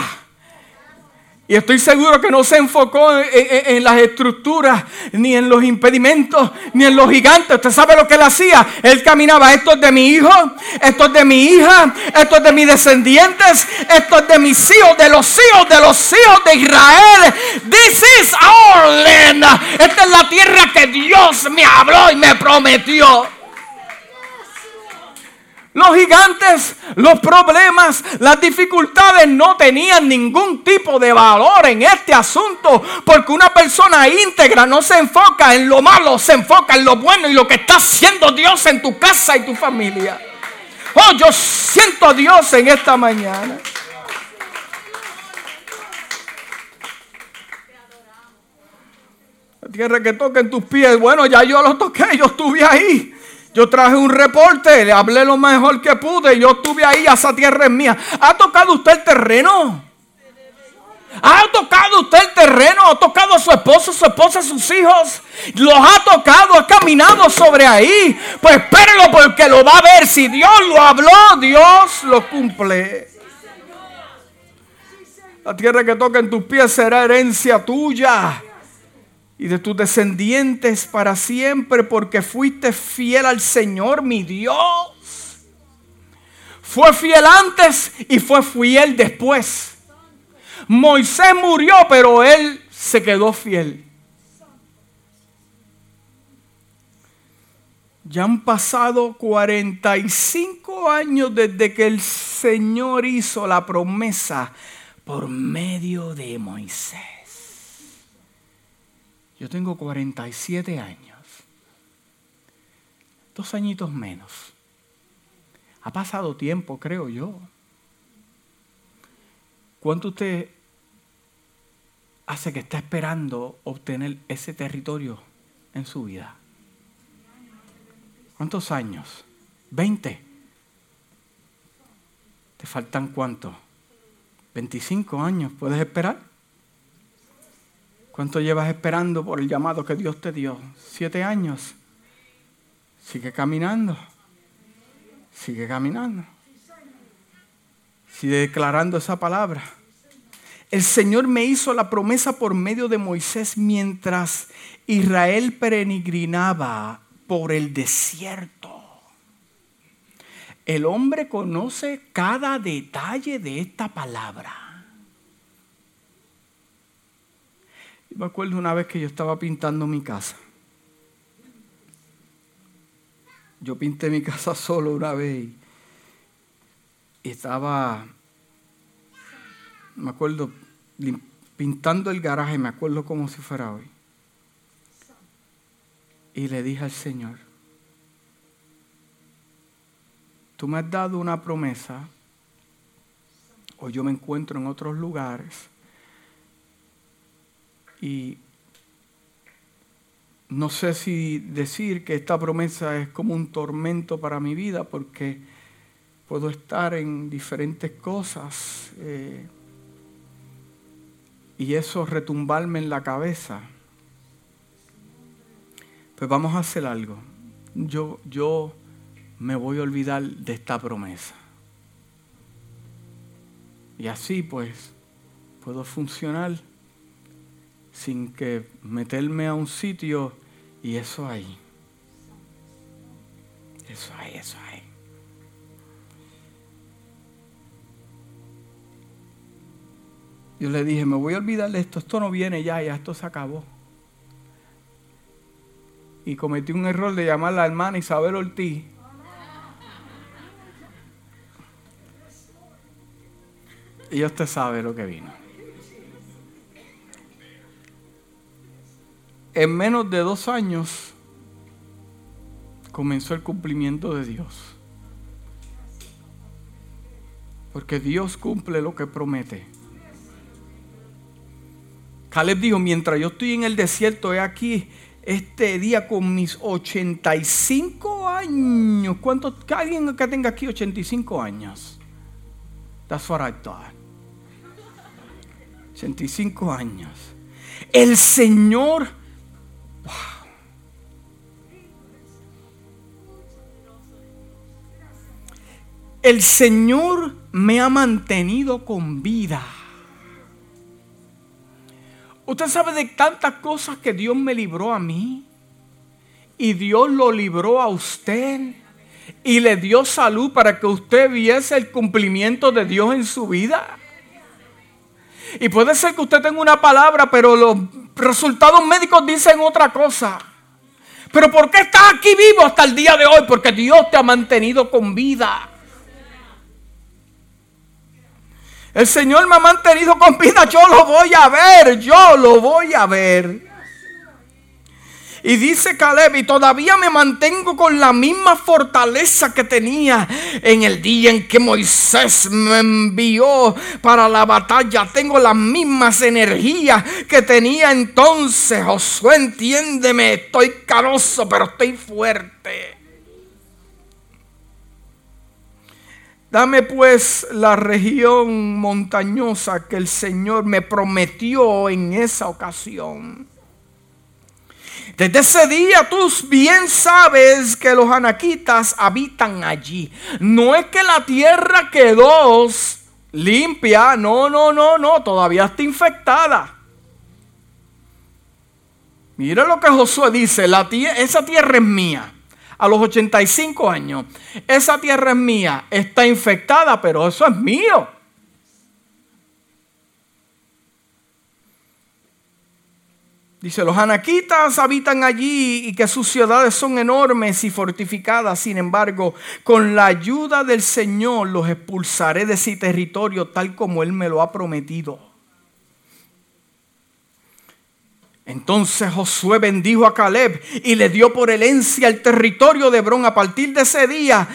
[SPEAKER 1] Y estoy seguro que no se enfocó en, las estructuras, ni en los impedimentos, ni en los gigantes. Usted sabe lo que él hacía. Él caminaba, esto es de mi hijo, esto es de mi hija, esto es de mis descendientes, esto es de mis hijos, de los hijos, de los hijos de Israel. This is our land. Esta es la tierra que Dios me habló y me prometió. Los gigantes, los problemas, las dificultades no tenían ningún tipo de valor en este asunto. Porque una persona íntegra no se enfoca en lo malo, se enfoca en lo bueno y lo que está haciendo Dios en tu casa y tu familia. Oh, yo siento a Dios en esta mañana. La tierra que toca en tus pies, bueno, ya yo lo toqué, yo estuve ahí. Yo traje un reporte, le hablé lo mejor que pude. Yo estuve ahí, esa tierra es mía. ¿Ha tocado usted el terreno? ¿Ha tocado usted el terreno? ¿Ha tocado a su esposo, su esposa, sus hijos? ¿Los ha tocado? ¿Ha caminado sobre ahí? Pues espérelo porque lo va a ver. Si Dios lo habló, Dios lo cumple. La tierra que toca en tus pies será herencia tuya y de tus descendientes para siempre, porque fuiste fiel al Señor mi Dios. Fue fiel antes y fue fiel después. Moisés murió, pero él se quedó fiel. Ya han pasado 45 años desde que el Señor hizo la promesa por medio de Moisés. Yo tengo 47 años. Dos añitos menos. Ha pasado tiempo, creo yo. ¿Cuánto usted hace que está esperando obtener ese territorio en su vida? ¿Cuántos años? ¿20? ¿Te faltan cuánto? ¿25 años? ¿Puedes esperar? ¿Cuánto llevas esperando por el llamado que Dios te dio? Siete años. Sigue caminando. Sigue caminando. Sigue declarando esa palabra. El Señor me hizo la promesa por medio de Moisés mientras Israel peregrinaba por el desierto. El hombre conoce cada detalle de esta palabra. Me acuerdo una vez que yo estaba pintando mi casa. Yo pinté mi casa solo una vez y estaba, me acuerdo, pintando el garaje, me acuerdo como si fuera hoy. Y le dije al Señor, tú me has dado una promesa, o yo me encuentro en otros lugares, y no sé si decir que esta promesa es como un tormento para mi vida porque puedo estar en diferentes cosas eh, y eso retumbarme en la cabeza. Pues vamos a hacer algo. Yo, yo me voy a olvidar de esta promesa. Y así pues puedo funcionar sin que meterme a un sitio y eso ahí. Eso ahí, eso ahí. Yo le dije, me voy a olvidar de esto, esto no viene ya, ya esto se acabó. Y cometí un error de llamar a la hermana Isabel Ortiz. Y usted sabe lo que vino. En menos de dos años comenzó el cumplimiento de Dios. Porque Dios cumple lo que promete. Caleb dijo, mientras yo estoy en el desierto, he aquí este día con mis 85 años. ¿Cuántos? ¿Alguien que tenga aquí 85 años? That's what I thought. 85 años. El Señor el Señor me ha mantenido con vida. Usted sabe de tantas cosas que Dios me libró a mí. Y Dios lo libró a usted. Y le dio salud para que usted viese el cumplimiento de Dios en su vida. Y puede ser que usted tenga una palabra, pero los resultados médicos dicen otra cosa. Pero ¿por qué estás aquí vivo hasta el día de hoy? Porque Dios te ha mantenido con vida. El Señor me ha mantenido con vida, yo lo voy a ver, yo lo voy a ver. Y dice Caleb, y todavía me mantengo con la misma fortaleza que tenía en el día en que Moisés me envió para la batalla. Tengo las mismas energías que tenía entonces. Josué, entiéndeme, estoy caroso, pero estoy fuerte. Dame pues la región montañosa que el Señor me prometió en esa ocasión. Desde ese día tú bien sabes que los anaquitas habitan allí. No es que la tierra quedó limpia, no, no, no, no, todavía está infectada. Mira lo que Josué dice, la esa tierra es mía. A los 85 años, esa tierra es mía, está infectada, pero eso es mío. Dice, los anaquitas habitan allí y que sus ciudades son enormes y fortificadas. Sin embargo, con la ayuda del Señor los expulsaré de ese territorio tal como Él me lo ha prometido. Entonces Josué bendijo a Caleb y le dio por herencia el territorio de Hebrón. A partir de ese día,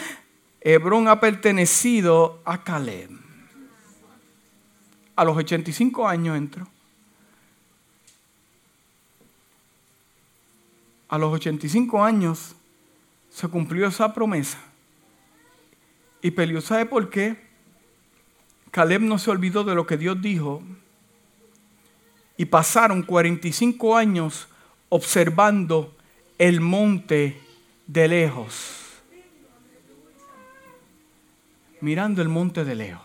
[SPEAKER 1] Hebrón ha pertenecido a Caleb. A los 85 años entró. a los 85 años se cumplió esa promesa. Y peleó, ¿sabe por qué? Caleb no se olvidó de lo que Dios dijo. Y pasaron 45 años observando el monte de lejos. Mirando el monte de lejos.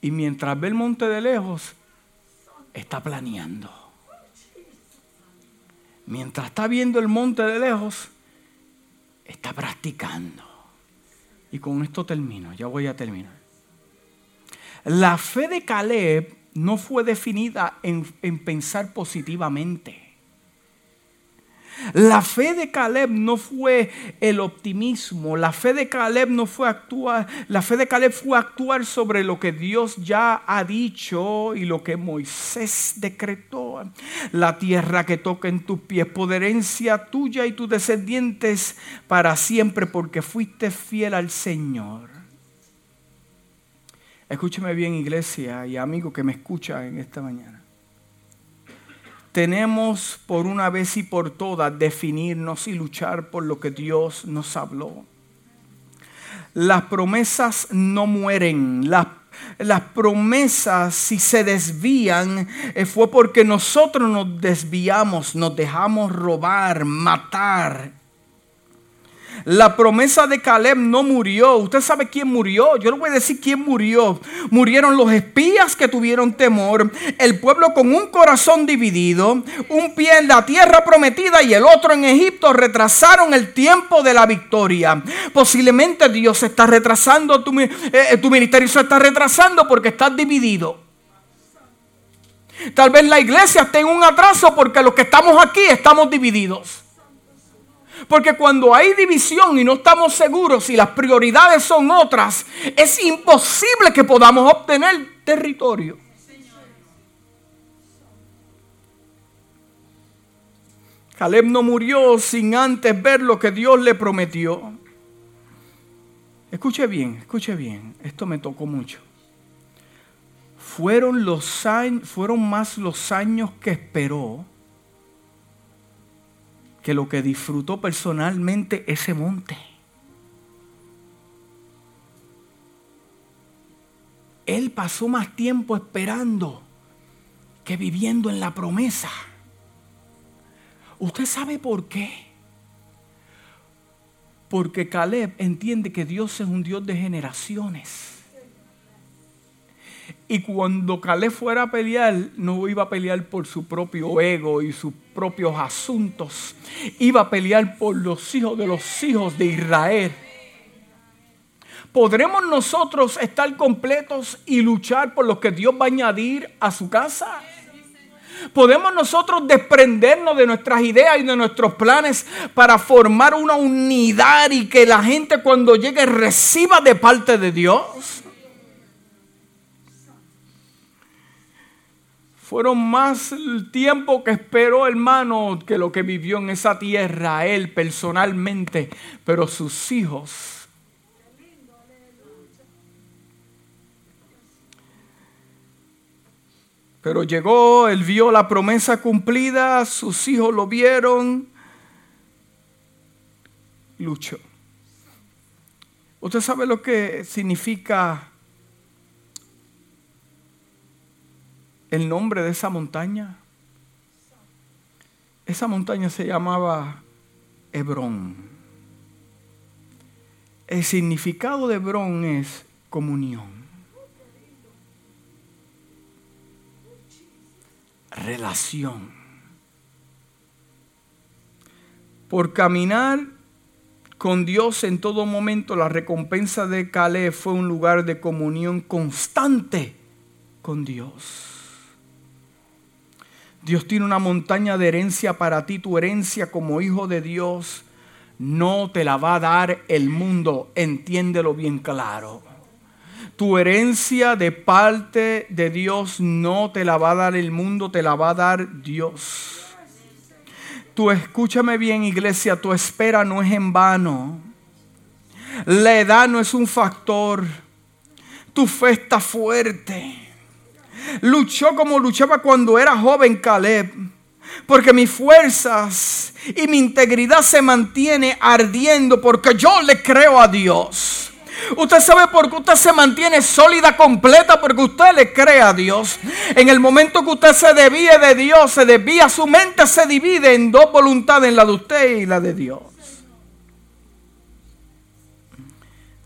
[SPEAKER 1] Y mientras ve el monte de lejos, está planeando mientras está viendo el monte de lejos, está practicando. Y con esto termino, ya voy a terminar. La fe de Caleb no fue definida en, en pensar positivamente. La fe de Caleb no fue el optimismo, la fe de Caleb no fue actuar, la fe de Caleb fue actuar sobre lo que Dios ya ha dicho y lo que Moisés decretó. La tierra que toca en tus pies, poderencia tuya y tus descendientes para siempre, porque fuiste fiel al Señor. Escúcheme bien, iglesia y amigo que me escucha en esta mañana. Tenemos por una vez y por todas definirnos y luchar por lo que Dios nos habló. Las promesas no mueren, las, las promesas si se desvían eh, fue porque nosotros nos desviamos, nos dejamos robar, matar la promesa de Caleb no murió. ¿Usted sabe quién murió? Yo le voy a decir quién murió. Murieron los espías que tuvieron temor, el pueblo con un corazón dividido, un pie en la tierra prometida y el otro en Egipto retrasaron el tiempo de la victoria. Posiblemente Dios está retrasando, tu, eh, eh, tu ministerio se está retrasando porque estás dividido. Tal vez la iglesia esté en un atraso porque los que estamos aquí estamos divididos. Porque cuando hay división y no estamos seguros si las prioridades son otras, es imposible que podamos obtener territorio. Caleb no murió sin antes ver lo que Dios le prometió. Escuche bien, escuche bien, esto me tocó mucho. Fueron, los años, fueron más los años que esperó que lo que disfrutó personalmente ese monte. Él pasó más tiempo esperando que viviendo en la promesa. ¿Usted sabe por qué? Porque Caleb entiende que Dios es un Dios de generaciones. Y cuando Caleb fuera a pelear, no iba a pelear por su propio ego y sus propios asuntos. Iba a pelear por los hijos de los hijos de Israel. ¿Podremos nosotros estar completos y luchar por lo que Dios va a añadir a su casa? ¿Podemos nosotros desprendernos de nuestras ideas y de nuestros planes para formar una unidad y que la gente cuando llegue reciba de parte de Dios? Fueron más el tiempo que esperó, hermano, que lo que vivió en esa tierra, él personalmente, pero sus hijos. Pero llegó, él vio la promesa cumplida, sus hijos lo vieron, luchó. ¿Usted sabe lo que significa el nombre de esa montaña? Esa montaña se llamaba Hebrón. El significado de Hebrón es comunión. Relación. Por caminar con Dios en todo momento, la recompensa de Caleb fue un lugar de comunión constante con Dios. Dios tiene una montaña de herencia para ti. Tu herencia como hijo de Dios no te la va a dar el mundo. Entiéndelo bien claro. Tu herencia de parte de Dios no te la va a dar el mundo, te la va a dar Dios. Tú escúchame bien iglesia, tu espera no es en vano. La edad no es un factor. Tu fe está fuerte. Luchó como luchaba cuando era joven Caleb. Porque mis fuerzas y mi integridad se mantiene ardiendo porque yo le creo a Dios. Usted sabe por qué usted se mantiene sólida, completa, porque usted le cree a Dios. En el momento que usted se desvíe de Dios, se desvía, su mente se divide en dos voluntades, en la de usted y la de Dios.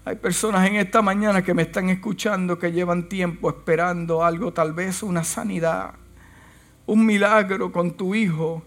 [SPEAKER 1] Hay personas en esta mañana que me están escuchando que llevan tiempo esperando algo, tal vez una sanidad, un milagro con tu hijo,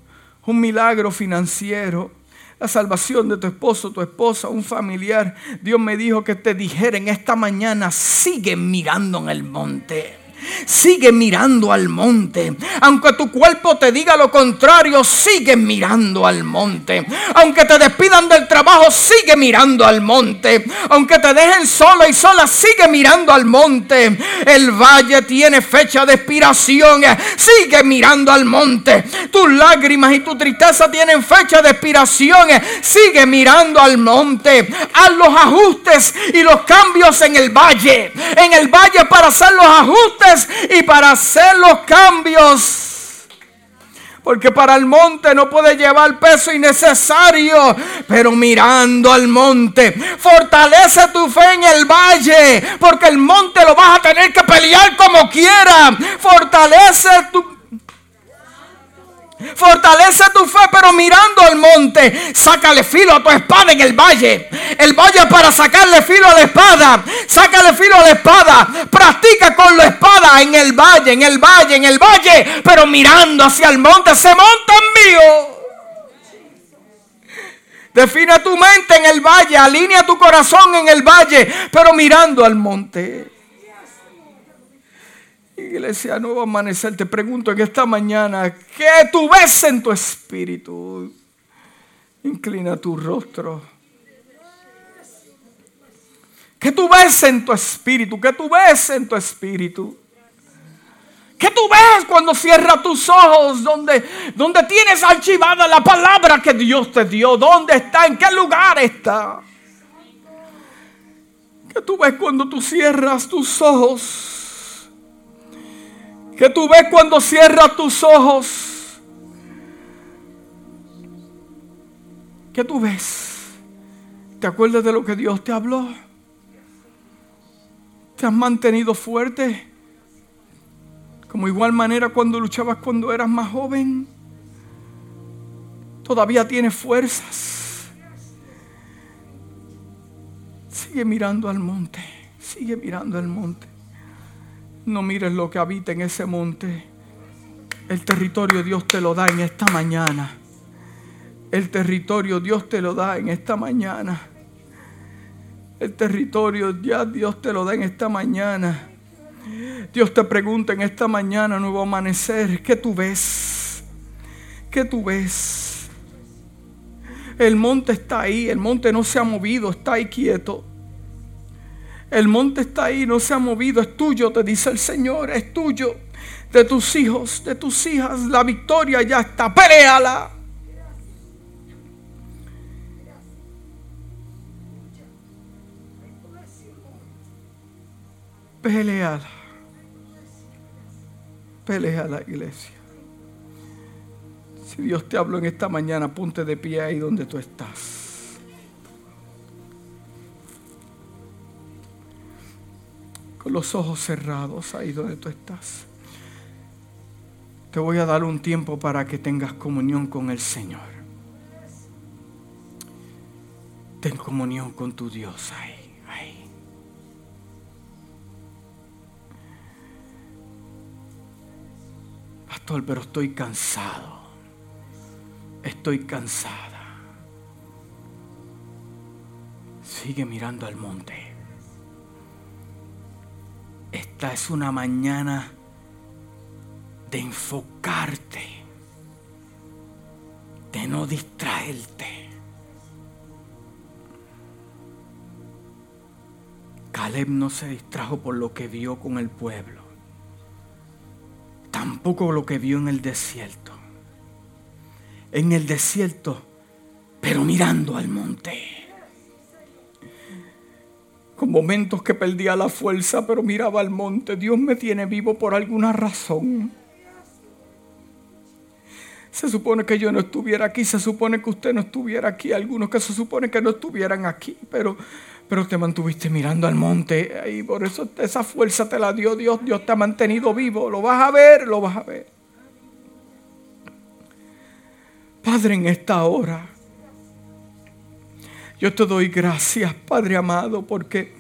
[SPEAKER 1] un milagro financiero, la salvación de tu esposo, tu esposa, un familiar. Dios me dijo que te dijera en esta mañana, sigue mirando en el monte. Sigue mirando al monte. Aunque tu cuerpo te diga lo contrario, sigue mirando al monte. Aunque te despidan del trabajo, sigue mirando al monte. Aunque te dejen solo y sola, sigue mirando al monte. El valle tiene fecha de expiración. Sigue mirando al monte. Tus lágrimas y tu tristeza tienen fecha de expiración. Sigue mirando al monte. Haz los ajustes y los cambios en el valle. En el valle para hacer los ajustes y para hacer los cambios. Porque para el monte no puede llevar peso innecesario. Pero mirando al monte, fortalece tu fe en el valle. Porque el monte lo vas a tener que pelear como quiera. Fortalece tu Fortalece tu fe, pero mirando al monte, sácale filo a tu espada en el valle. El valle para sacarle filo a la espada. Sácale filo a la espada. Practica con la espada en el valle, en el valle, en el valle, pero mirando hacia el monte. Se monta en mío. Define tu mente en el valle, alinea tu corazón en el valle, pero mirando al monte. Iglesia, nuevo amanecer, te pregunto en esta mañana, ¿qué tú ves en tu espíritu? Inclina tu rostro. ¿Qué tú ves en tu espíritu? ¿Qué tú ves en tu espíritu? ¿Qué tú ves cuando cierras tus ojos? Donde, donde tienes archivada la palabra que Dios te dio. ¿Dónde está? ¿En qué lugar está? ¿Qué tú ves cuando tú cierras tus ojos? Que tú ves cuando cierras tus ojos. ¿Qué tú ves? ¿Te acuerdas de lo que Dios te habló? ¿Te has mantenido fuerte? Como igual manera cuando luchabas cuando eras más joven. Todavía tienes fuerzas. Sigue mirando al monte. Sigue mirando al monte. No mires lo que habita en ese monte. El territorio Dios te lo da en esta mañana. El territorio Dios te lo da en esta mañana. El territorio ya Dios te lo da en esta mañana. Dios te pregunta en esta mañana, nuevo amanecer, ¿qué tú ves? ¿Qué tú ves? El monte está ahí, el monte no se ha movido, está ahí quieto. El monte está ahí, no se ha movido, es tuyo, te dice el Señor, es tuyo, de tus hijos, de tus hijas. La victoria ya está, peléala. Peleala. Pelea la iglesia. Si Dios te habló en esta mañana, ponte de pie ahí donde tú estás. Los ojos cerrados ahí donde tú estás. Te voy a dar un tiempo para que tengas comunión con el Señor. Ten comunión con tu Dios ahí. Pastor, pero estoy cansado. Estoy cansada. Sigue mirando al monte. Esta es una mañana de enfocarte, de no distraerte. Caleb no se distrajo por lo que vio con el pueblo tampoco lo que vio en el desierto. En el desierto, pero mirando al monte. Con momentos que perdía la fuerza, pero miraba al monte. Dios me tiene vivo por alguna razón. Se supone que yo no estuviera aquí, se supone que usted no estuviera aquí, algunos que se supone que no estuvieran aquí, pero pero te mantuviste mirando al monte y por eso esa fuerza te la dio Dios. Dios te ha mantenido vivo. Lo vas a ver, lo vas a ver. Padre, en esta hora, yo te doy gracias, Padre amado, porque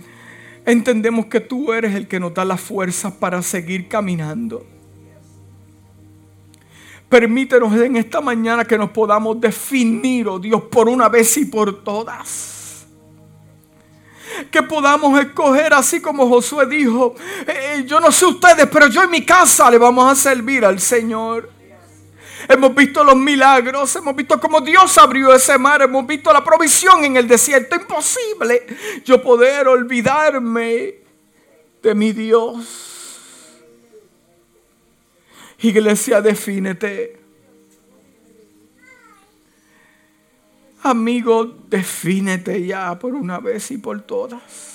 [SPEAKER 1] entendemos que tú eres el que nos da las fuerzas para seguir caminando. Permítenos en esta mañana que nos podamos definir, oh Dios, por una vez y por todas que podamos escoger así como Josué dijo, eh, yo no sé ustedes, pero yo en mi casa le vamos a servir al Señor. Hemos visto los milagros, hemos visto cómo Dios abrió ese mar, hemos visto la provisión en el desierto. Imposible yo poder olvidarme de mi Dios. Iglesia, defínete. Amigo, defínete ya por una vez y por todas.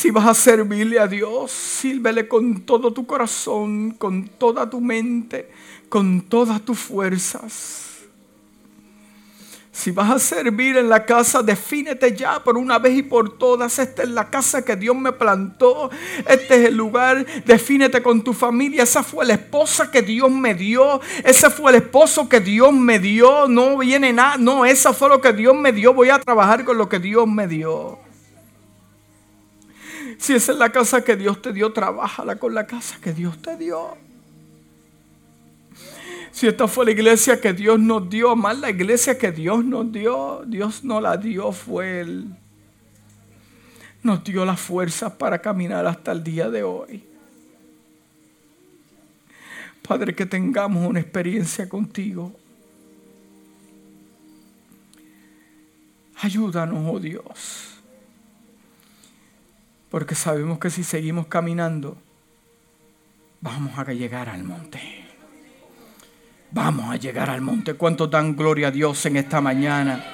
[SPEAKER 1] Si vas a servirle a Dios, sírvele con todo tu corazón, con toda tu mente, con todas tus fuerzas. Si vas a servir en la casa, defínete ya por una vez y por todas. Esta es la casa que Dios me plantó. Este es el lugar. Defínete con tu familia. Esa fue la esposa que Dios me dio. Ese fue el esposo que Dios me dio. No viene nada. No, esa fue lo que Dios me dio. Voy a trabajar con lo que Dios me dio. Si esa es la casa que Dios te dio, trabájala con la casa que Dios te dio. Si esta fue la iglesia que Dios nos dio, más la iglesia que Dios nos dio, Dios no la dio, fue Él. Nos dio las fuerzas para caminar hasta el día de hoy. Padre, que tengamos una experiencia contigo. Ayúdanos, oh Dios. Porque sabemos que si seguimos caminando, vamos a llegar al monte. Vamos a llegar al monte. ¿Cuánto dan gloria a Dios en esta mañana?